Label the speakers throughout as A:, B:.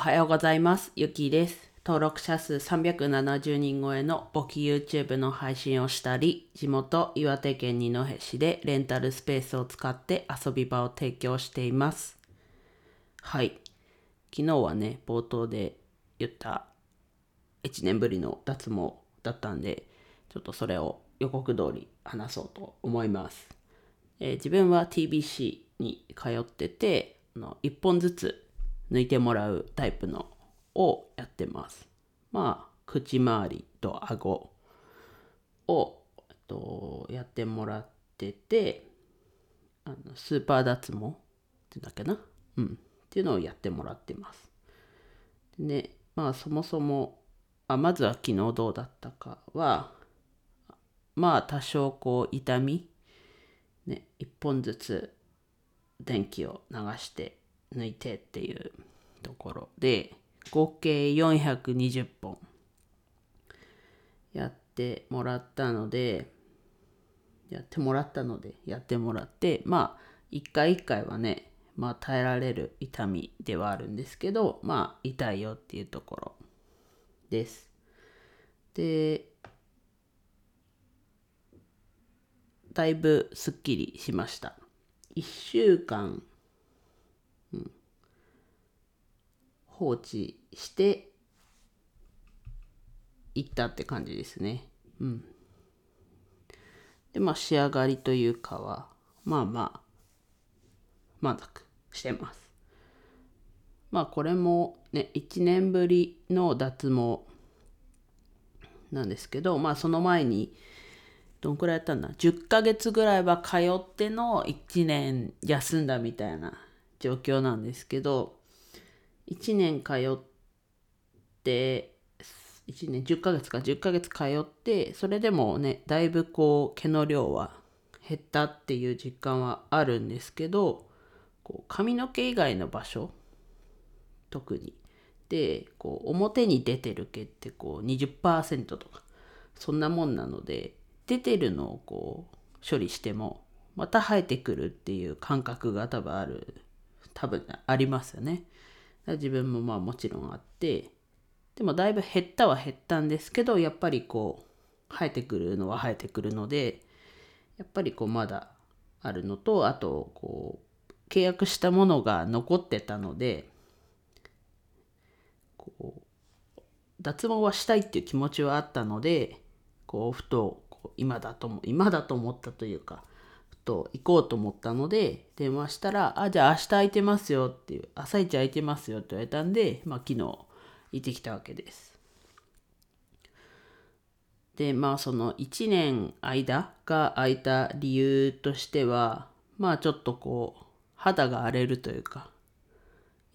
A: はようございます。ゆきです。登録者数370人超えの簿記 YouTube の配信をしたり、地元岩手県二戸市でレンタルスペースを使って遊び場を提供しています。はい。昨日はね、冒頭で言った1年ぶりの脱毛だったんで、ちょっとそれを予告通り話そうと思います。えー自分は TBC に通ってて、あの1本ずつ抜いてもらうタイプのをやってます。まあ、口周りと顎を、えっと、やってもらってて、あのスーパー脱毛っていうんだっけな？うん。っていうのをやってもらってます。で、まあそもそも、あまずは昨日どうだったかは、まあ多少こう痛み、ね、一本ずつ電気を流して抜いてっていうところで合計420本やってもらったのでやってもらったのでやってもらってまあ一回一回はねまあ耐えられる痛みではあるんですけどまあ痛いよっていうところです。でだいぶすっきりしました。1週間、うん放置していったって感じですね。うん。でまあ仕上がりというかはまあまあ満足してます。まあこれもね1年ぶりの脱毛なんですけどまあその前にどんくらいやったんだ？10ヶ月ぐらいは通っての1年休んだみたいな状況なんですけど1年通って1年10ヶ月か10ヶ月通ってそれでもねだいぶこう毛の量は減ったっていう実感はあるんですけどこう髪の毛以外の場所特にでこう表に出てる毛ってこう20%とかそんなもんなので出てるのをこう処理してもまた生えてくるっていう感覚が多分ある多分ありますよね。自分もまあもちろんあってでもだいぶ減ったは減ったんですけどやっぱりこう生えてくるのは生えてくるのでやっぱりこうまだあるのとあとこう契約したものが残ってたのでこう脱毛はしたいっていう気持ちはあったのでこうふとこう今だとも今だと思ったというかと行こうと思ったので電話したら「あじゃあ明日空いてますよ」っていう「朝一空いてますよ」って言われたんで、まあ、昨日行ってきたわけです。でまあその1年間が空いた理由としてはまあちょっとこう肌が荒れるというか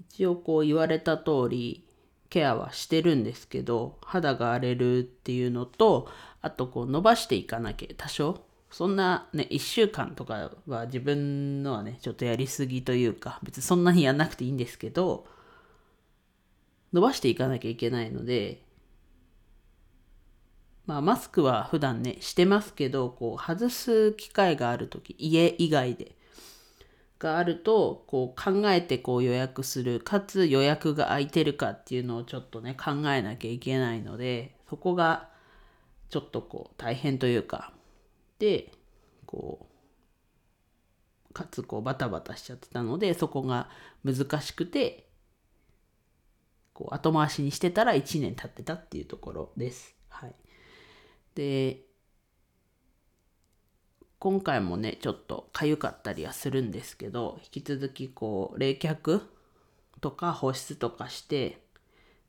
A: 一応こう言われた通りケアはしてるんですけど肌が荒れるっていうのとあとこう伸ばしていかなきゃ多少そんなね1週間とかは自分のはねちょっとやりすぎというか別にそんなにやんなくていいんですけど伸ばしていかなきゃいけないのでまあマスクは普段ねしてますけどこう外す機会がある時家以外でがあるとこう考えてこう予約するかつ予約が空いてるかっていうのをちょっとね考えなきゃいけないのでそこがちょっとこう大変というかでこうかつこうバタバタしちゃってたのでそこが難しくてこう後回しにしてたら1年経ってたっていうところです。はい、で今回もねちょっと痒かったりはするんですけど引き続きこう冷却とか保湿とかして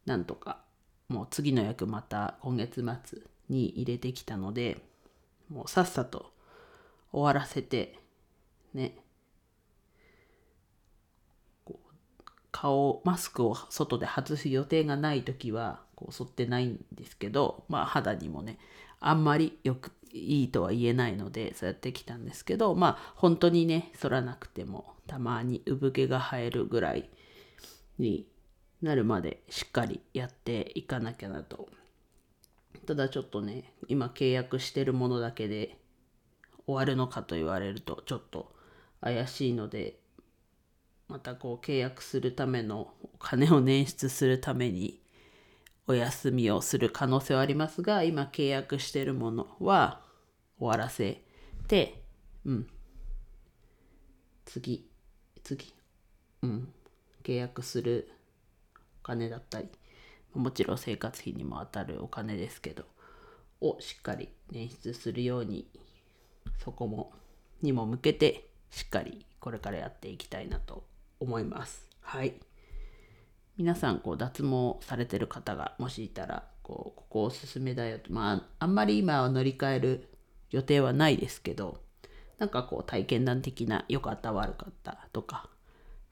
A: なんとかもう次の役また今月末に入れてきたのでもうさっさと終わらせてね。顔マスクを外で外す予定がない時はこう剃ってないんですけどまあ肌にもねあんまりよくいいとは言えないのでそうやってきたんですけどまあ本当にね剃らなくてもたまに産毛が生えるぐらいになるまでしっかりやっていかなきゃなとただちょっとね今契約してるものだけで終わるのかと言われるとちょっと怪しいのでまたこう契約するためのお金を捻出するためにお休みをする可能性はありますが今契約してるものは終わらせてうん。次次。うん。契約するお金だったり。もちろん生活費にも当たるお金ですけどをしっかり捻出するようにそこもにも向けてしっかりこれからやっていきたいなと思います。はい。皆さんこう脱毛されてる方がもしいたらこうここおすすめだよと。まああんまり今は乗り換える予定はないですけどなんかこう体験談的な良かった悪かったとか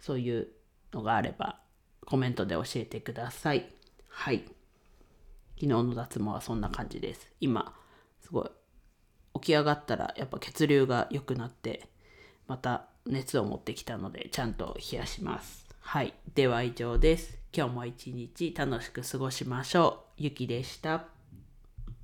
A: そういうのがあればコメントで教えてください。はい。昨日の脱毛はそんな感じです。今すごい起き上がったらやっぱ血流が良くなってまた熱を持ってきたのでちゃんと冷やします。はい。では以上です。今日も一日楽しく過ごしましょう。ゆきでした。